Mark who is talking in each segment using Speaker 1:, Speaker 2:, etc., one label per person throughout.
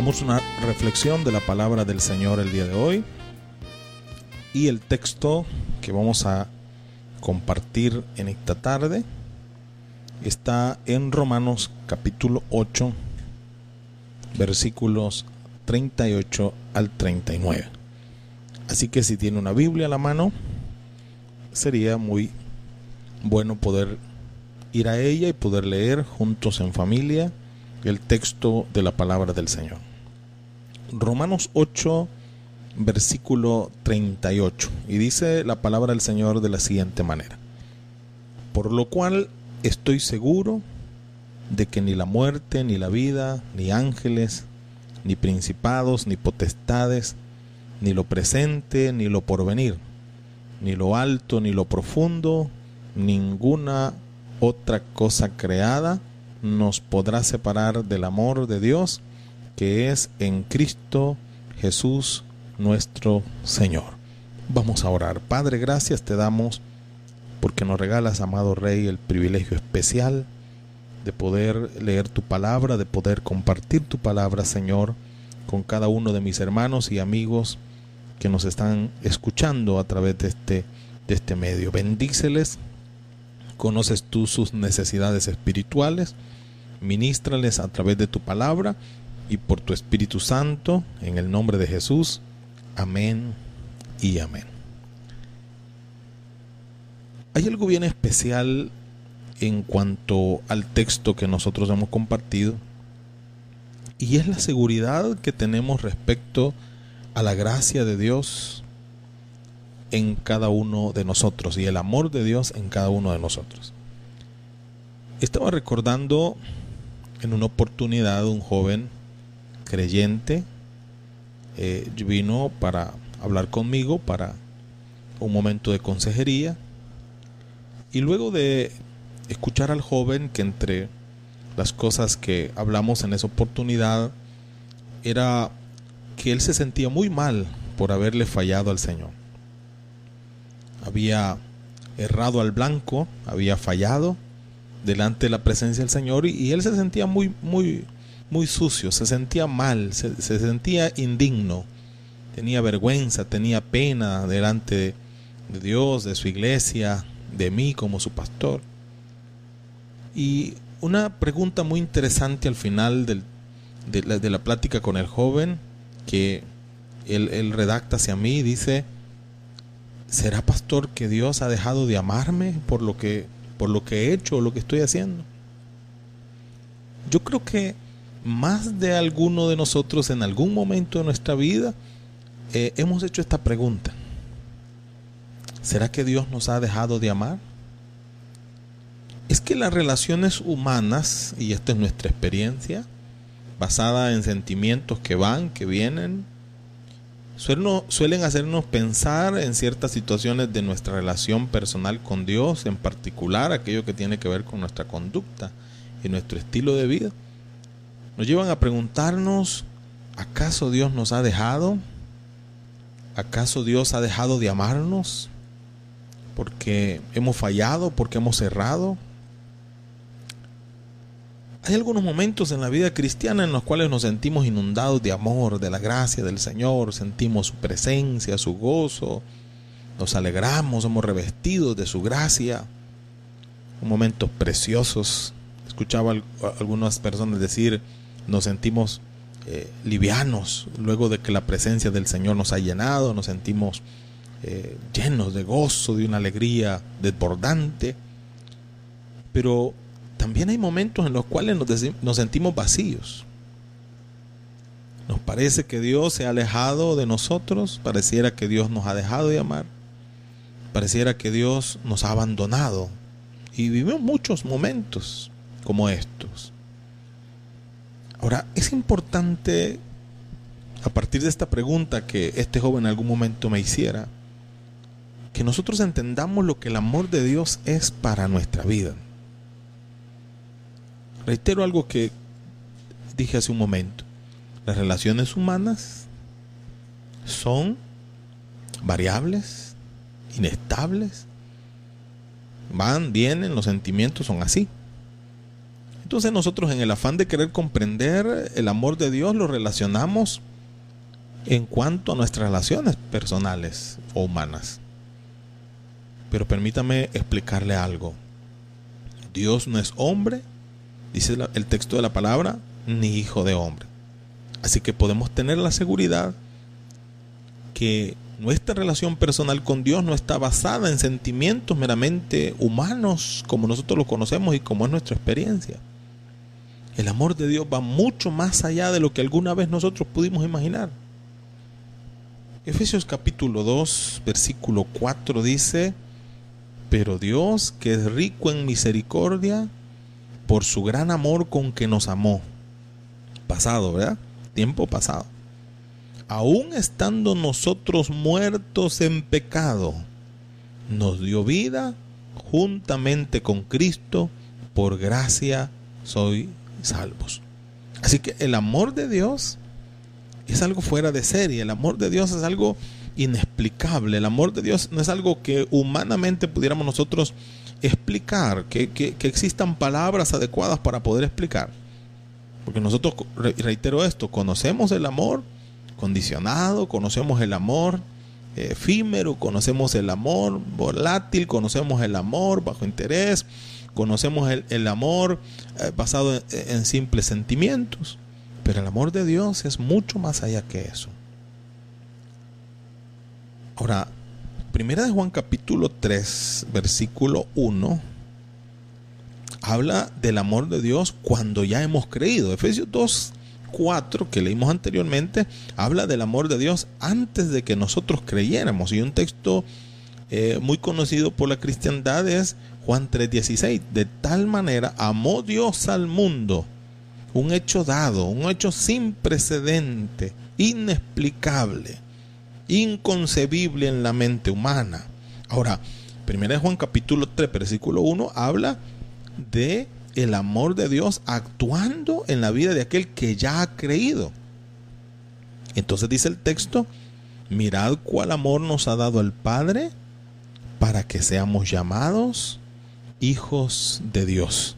Speaker 1: Hagamos una reflexión de la palabra del Señor el día de hoy. Y el texto que vamos a compartir en esta tarde está en Romanos capítulo 8, versículos 38 al 39. Así que si tiene una Biblia a la mano, sería muy bueno poder ir a ella y poder leer juntos en familia el texto de la palabra del Señor. Romanos 8, versículo 38. Y dice la palabra del Señor de la siguiente manera. Por lo cual estoy seguro de que ni la muerte, ni la vida, ni ángeles, ni principados, ni potestades, ni lo presente, ni lo porvenir, ni lo alto, ni lo profundo, ninguna otra cosa creada nos podrá separar del amor de Dios que es en Cristo Jesús nuestro Señor. Vamos a orar. Padre, gracias te damos porque nos regalas, amado Rey, el privilegio especial de poder leer tu palabra, de poder compartir tu palabra, Señor, con cada uno de mis hermanos y amigos que nos están escuchando a través de este, de este medio. Bendíceles, conoces tú sus necesidades espirituales, ministrales a través de tu palabra y por tu Espíritu Santo, en el nombre de Jesús. Amén y amén. Hay algo bien especial en cuanto al texto que nosotros hemos compartido y es la seguridad que tenemos respecto a la gracia de Dios en cada uno de nosotros y el amor de Dios en cada uno de nosotros. Estaba recordando en una oportunidad un joven creyente eh, vino para hablar conmigo para un momento de consejería y luego de escuchar al joven que entre las cosas que hablamos en esa oportunidad era que él se sentía muy mal por haberle fallado al Señor. Había errado al blanco, había fallado delante de la presencia del Señor y, él se sentía muy, muy, muy sucio, se sentía mal, se, se sentía indigno, tenía vergüenza, tenía pena delante de Dios, de su iglesia, de mí como su pastor. Y una pregunta muy interesante al final del, de, la, de, la, plática con el joven, que él, él redacta hacia mí, dice, ¿será pastor que Dios ha dejado de amarme por lo que, por lo que he hecho o lo que estoy haciendo? Yo creo que más de alguno de nosotros en algún momento de nuestra vida eh, hemos hecho esta pregunta. ¿Será que Dios nos ha dejado de amar? Es que las relaciones humanas, y esta es nuestra experiencia, basada en sentimientos que van, que vienen, suelen hacernos pensar en ciertas situaciones de nuestra relación personal con Dios, en particular aquello que tiene que ver con nuestra conducta y nuestro estilo de vida. Nos llevan a preguntarnos, ¿acaso Dios nos ha dejado? ¿Acaso Dios ha dejado de amarnos? porque hemos fallado, porque hemos errado. Hay algunos momentos en la vida cristiana en los cuales nos sentimos inundados de amor, de la gracia del Señor, sentimos su presencia, su gozo, nos alegramos, somos revestidos de su gracia. Momentos preciosos. Escuchaba algunas personas decir, nos sentimos eh, livianos luego de que la presencia del Señor nos ha llenado, nos sentimos eh, llenos de gozo, de una alegría desbordante. Pero también hay momentos en los cuales nos, nos sentimos vacíos. Nos parece que Dios se ha alejado de nosotros, pareciera que Dios nos ha dejado de amar, pareciera que Dios nos ha abandonado. Y vivimos muchos momentos como estos. Ahora, es importante, a partir de esta pregunta que este joven en algún momento me hiciera, que nosotros entendamos lo que el amor de Dios es para nuestra vida. Reitero algo que dije hace un momento. Las relaciones humanas son variables, inestables, van, vienen, los sentimientos son así. Entonces nosotros en el afán de querer comprender el amor de Dios lo relacionamos en cuanto a nuestras relaciones personales o humanas. Pero permítame explicarle algo. Dios no es hombre, dice el texto de la palabra, ni hijo de hombre. Así que podemos tener la seguridad que nuestra relación personal con Dios no está basada en sentimientos meramente humanos como nosotros los conocemos y como es nuestra experiencia. El amor de Dios va mucho más allá de lo que alguna vez nosotros pudimos imaginar. Efesios capítulo 2, versículo 4 dice, pero Dios, que es rico en misericordia, por su gran amor con que nos amó. Pasado, ¿verdad? Tiempo pasado. Aún estando nosotros muertos en pecado, nos dio vida juntamente con Cristo, por gracia soy salvos. Así que el amor de Dios es algo fuera de serie, el amor de Dios es algo inexplicable. El amor de Dios no es algo que humanamente pudiéramos nosotros explicar, que, existan palabras adecuadas para poder explicar. Porque nosotros, reitero esto, conocemos el amor condicionado, conocemos el amor efímero, conocemos el amor volátil, conocemos el amor bajo interés, conocemos el, amor eh, basado en simples sentimientos. Pero el amor de Dios es mucho más allá que eso. Ahora, Primera de Juan capítulo 3, versículo 1, habla del amor de Dios cuando ya hemos creído. Efesios 2, 4, que leímos anteriormente, habla del amor de Dios antes de que nosotros creyéramos. Y un texto eh, muy conocido por la cristiandad es Juan 3, 16. De tal manera amó Dios al mundo. Un hecho dado, un hecho sin precedente, inexplicable inconcebible en la mente humana. Ahora, primera de Juan capítulo 3, versículo 1 habla de el amor de Dios actuando en la vida de aquel que ya ha creído. Entonces dice el texto, mirad cuál amor nos ha dado el Padre para que seamos llamados hijos de Dios.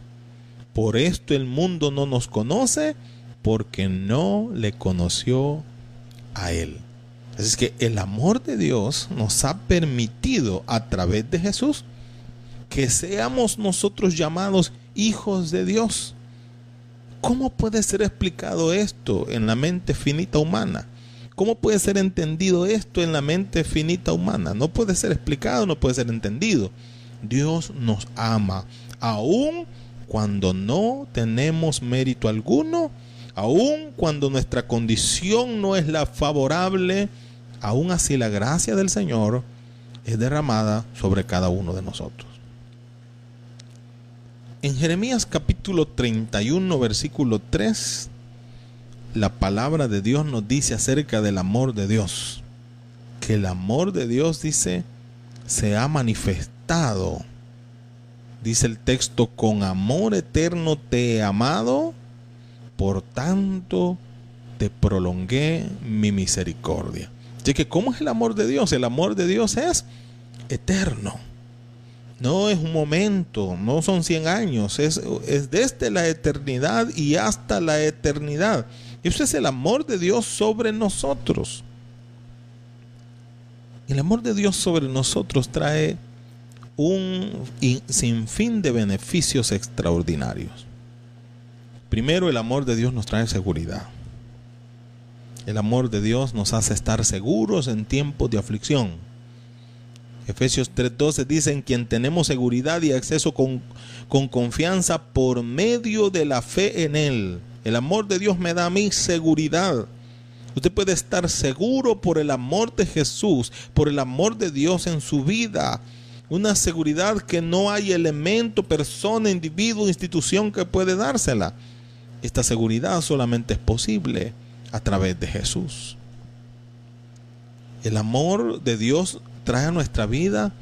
Speaker 1: Por esto el mundo no nos conoce porque no le conoció a Él. Así es que el amor de Dios nos ha permitido a través de Jesús que seamos nosotros llamados hijos de Dios. ¿Cómo puede ser explicado esto en la mente finita humana? ¿Cómo puede ser entendido esto en la mente finita humana? No puede ser explicado, no puede ser entendido. Dios nos ama, aun cuando no tenemos mérito alguno, aun cuando nuestra condición no es la favorable aún así la gracia del Señor es derramada sobre cada uno de nosotros. En Jeremías capítulo 31, versículo 3, la palabra de Dios nos dice acerca del amor de Dios. Que el amor de Dios dice, se ha manifestado. Dice el texto, con amor eterno te he amado, por tanto te prolongué mi misericordia. Así que, ¿cómo es el amor de Dios? El amor de Dios es eterno. No es un momento, no son 100 años, es, es desde la eternidad y hasta la eternidad. Eso es el amor de Dios sobre nosotros. El amor de Dios sobre nosotros trae un sinfín de beneficios extraordinarios. Primero, el amor de Dios nos trae seguridad. El amor de Dios nos hace estar seguros en tiempos de aflicción. Efesios 3:12 dice, en quien tenemos seguridad y acceso con, con confianza por medio de la fe en Él. El amor de Dios me da a mí seguridad. Usted puede estar seguro por el amor de Jesús, por el amor de Dios en su vida. Una seguridad que no hay elemento, persona, individuo, institución que puede dársela. Esta seguridad solamente es posible a través de Jesús. El amor de Dios trae a nuestra vida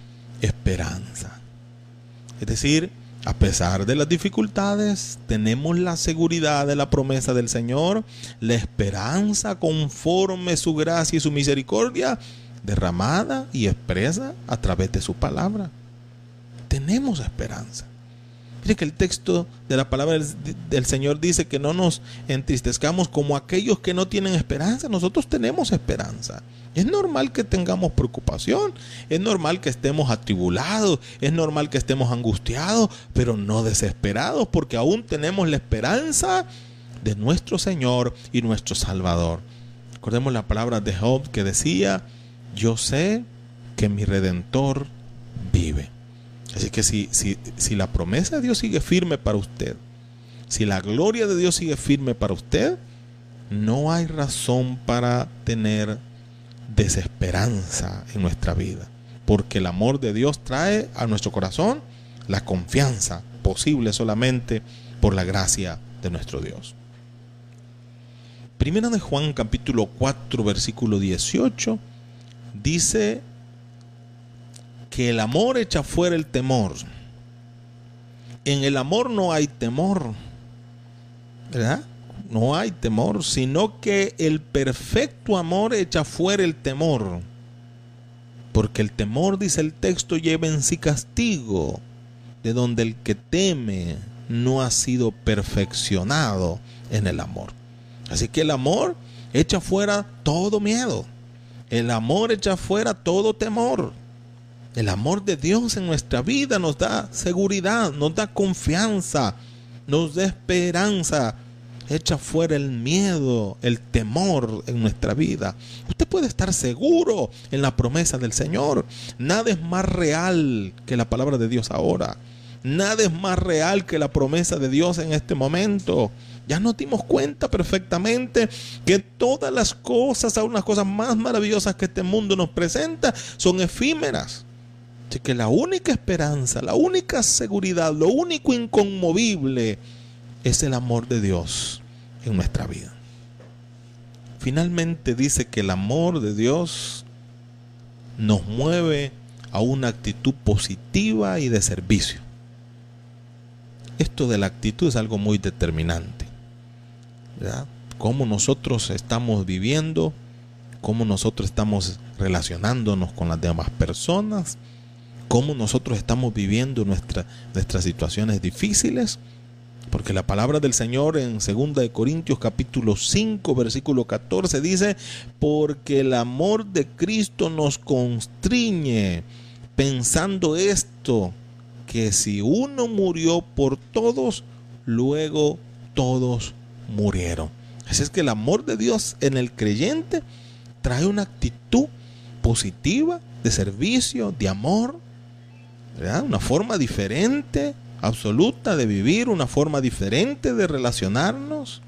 Speaker 1: esperanza. Es decir, a pesar de las dificultades, tenemos la seguridad de la promesa del Señor, la esperanza conforme su gracia y su misericordia derramada y expresa a través de su palabra. Tenemos esperanza. Mire que el texto de la palabra del, Señor dice que no nos entristezcamos como aquellos que no tienen esperanza. Nosotros tenemos esperanza. Es normal que tengamos preocupación, es normal que estemos atribulados, es normal que estemos angustiados, pero no desesperados, porque aún tenemos la esperanza de nuestro Señor y nuestro Salvador. Recordemos la palabra de Job que decía, yo sé que mi redentor vive. Así que si, si, si la promesa de Dios sigue firme para usted, si la gloria de Dios sigue firme para usted, no hay razón para tener desesperanza en nuestra vida. Porque el amor de Dios trae a nuestro corazón la confianza posible solamente por la gracia de nuestro Dios. Primera de Juan capítulo 4 versículo 18 dice que el amor echa fuera el temor. En el amor no hay temor, ¿verdad? No hay temor, sino que el perfecto amor echa fuera el temor. Porque el temor, dice el texto, lleva en sí castigo, de donde el que teme no ha sido perfeccionado en el amor. Así que el amor echa fuera todo miedo. El amor echa fuera todo temor. El amor de Dios en nuestra vida nos da seguridad, nos da confianza, nos da esperanza. Echa fuera el miedo, el temor en nuestra vida. Usted puede estar seguro en la promesa del Señor. Nada es más real que la palabra de Dios ahora. Nada es más real que la promesa de Dios en este momento. Ya nos dimos cuenta perfectamente que todas las cosas, aún las cosas más maravillosas que este mundo nos presenta, son efímeras. Así que la única esperanza, la única seguridad, lo único inconmovible es el amor de Dios en nuestra vida. Finalmente dice que el amor de Dios nos mueve a una actitud positiva y de servicio. Esto de la actitud es algo muy determinante. ¿verdad? Cómo nosotros estamos viviendo, cómo nosotros estamos relacionándonos con las demás personas, cómo nosotros estamos viviendo nuestra, nuestras situaciones difíciles. Porque la palabra del Señor en 2 de Corintios capítulo 5 versículo 14 dice, porque el amor de Cristo nos constriñe pensando esto, que si uno murió por todos, luego todos murieron. Así es que el amor de Dios en el creyente trae una actitud positiva de servicio, de amor, una forma diferente, absoluta de vivir, una forma diferente de relacionarnos,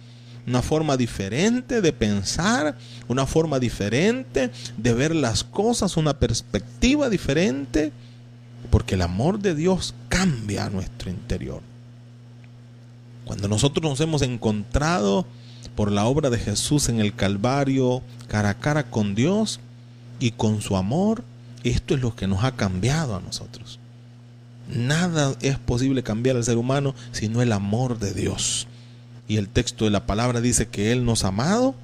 Speaker 1: una forma diferente de pensar, una forma diferente de ver las cosas, una perspectiva diferente porque el amor de Dios cambia nuestro interior. Cuando nosotros nos hemos encontrado por la obra de Jesús en el Calvario, cara a cara con Dios y con su amor, esto es lo que nos ha cambiado a nosotros. Nada es posible cambiar al ser humano sino el amor de Dios. Y el texto de la palabra dice que Él nos ha amado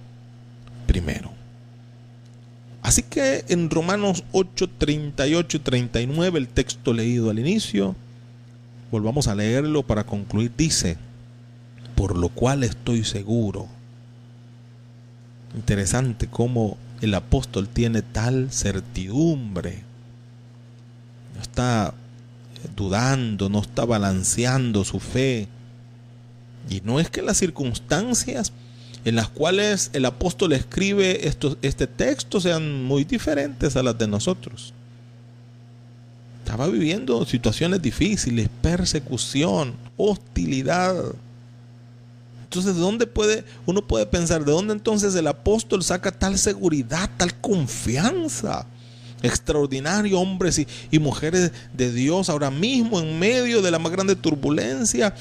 Speaker 1: primero. Así que en Romanos 8, 38 y 39, el texto leído al inicio, volvamos a leerlo para concluir, dice, por lo cual estoy seguro. Interesante cómo el apóstol tiene tal certidumbre. Está dudando, no está balanceando su fe. Y no es que las circunstancias en las cuales el apóstol escribe este texto sean muy diferentes a las de nosotros. Estaba viviendo situaciones difíciles, persecución, hostilidad. Entonces, ¿de dónde puede, uno puede pensar, de dónde entonces el apóstol saca tal seguridad, tal confianza? Extraordinario, hombres y, y mujeres de Dios ahora mismo en medio de la más grande turbulencia,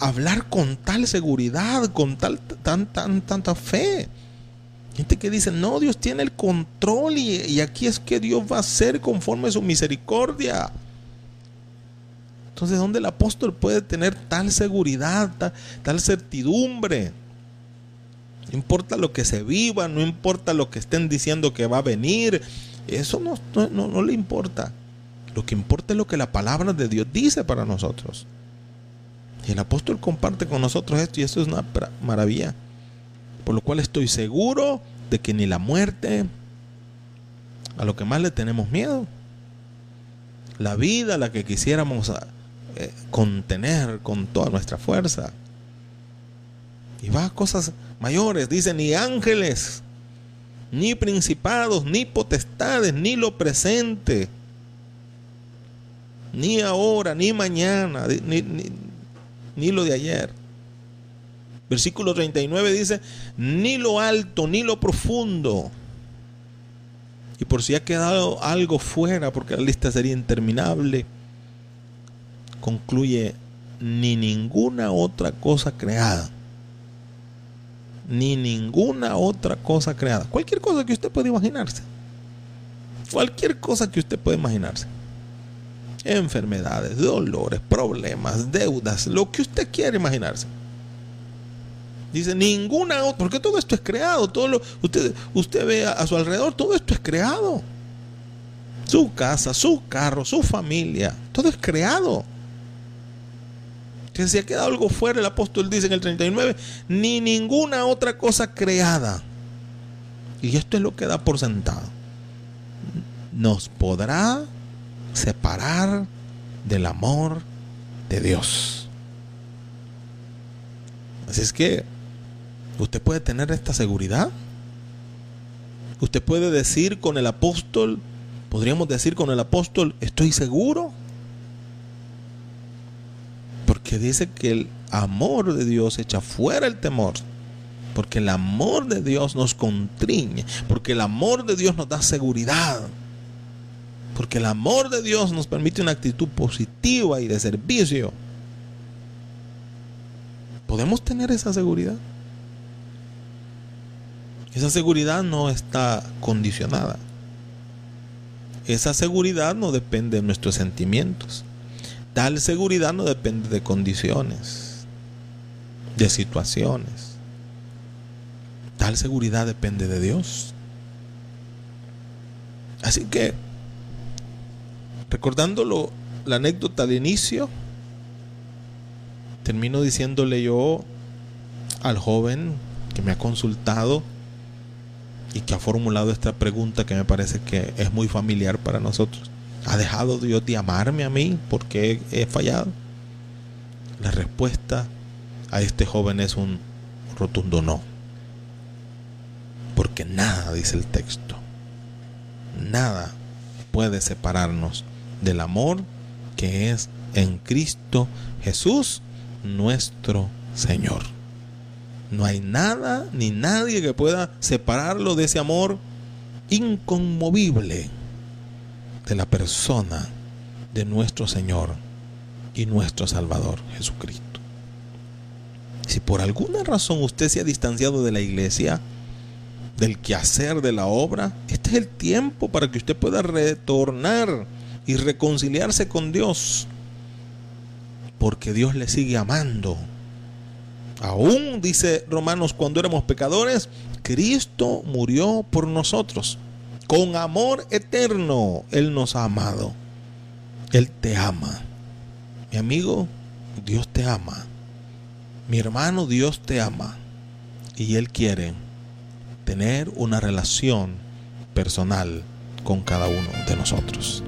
Speaker 1: hablar con tal seguridad, con tal, tan, tan, tanta fe. Gente que dice, no, Dios tiene el control y, aquí es que Dios va a ser conforme a su misericordia. Entonces, ¿dónde el apóstol puede tener tal seguridad, tal, certidumbre? No importa lo que se viva, no importa lo que estén diciendo que va a venir, eso no, no, no le importa. Lo que importa es lo que la palabra de Dios dice para nosotros. El apóstol comparte con nosotros esto y esto es una maravilla. Por lo cual estoy seguro de que ni la muerte, a lo que más le tenemos miedo, la vida, la que quisiéramos eh, contener con toda nuestra fuerza, y va a cosas mayores, dice, ni ángeles, ni principados, ni potestades, ni lo presente, ni ahora, ni mañana, ni, lo de ayer. Versículo 39 dice, ni lo alto, ni lo profundo. Y por si ha quedado algo fuera, porque la lista sería interminable, concluye, ni ninguna otra cosa creada ni ninguna otra cosa creada. Cualquier cosa que usted pueda imaginarse. Cualquier cosa que usted pueda imaginarse. Enfermedades, dolores, problemas, deudas, lo que usted quiera imaginarse. Dice, ninguna otra, porque todo esto es creado, todo lo, usted, usted ve a, a su alrededor, todo esto es creado. Su casa, su carro, su familia, todo es creado que si ha quedado algo fuera, el apóstol dice en el 39, ni ninguna otra cosa creada. Y esto es lo que da por sentado. Nos podrá separar del amor de Dios. Así es que usted puede tener esta seguridad. Usted puede decir con el apóstol, podríamos decir con el apóstol, estoy seguro porque dice que el amor de Dios echa fuera el temor. Porque el amor de Dios nos contriñe. Porque el amor de Dios nos da seguridad. Porque el amor de Dios nos permite una actitud positiva y de servicio. ¿Podemos tener esa seguridad? Esa seguridad no está condicionada. Esa seguridad no depende de nuestros sentimientos. Tal seguridad no depende de condiciones, de situaciones. Tal seguridad depende de Dios. Así que, recordándolo, la anécdota de inicio, termino diciéndole yo al joven que me ha consultado y que ha formulado esta pregunta que me parece que es muy familiar para nosotros. ¿Ha dejado Dios de amarme a mí porque he fallado? La respuesta a este joven es un rotundo no. Porque nada, dice el texto, nada puede separarnos del amor que es en Cristo Jesús nuestro Señor. No hay nada ni nadie que pueda separarlo de ese amor inconmovible de la persona de nuestro Señor y nuestro Salvador Jesucristo. Si por alguna razón usted se ha distanciado de la iglesia, del quehacer de la obra, este es el tiempo para que usted pueda retornar y reconciliarse con Dios. Porque Dios le sigue amando. Aún, dice Romanos, cuando éramos pecadores, Cristo murió por nosotros. Con amor eterno Él nos ha amado. Él te ama. Mi amigo, Dios te ama. Mi hermano, Dios te ama. Y Él quiere tener una relación personal con cada uno de nosotros.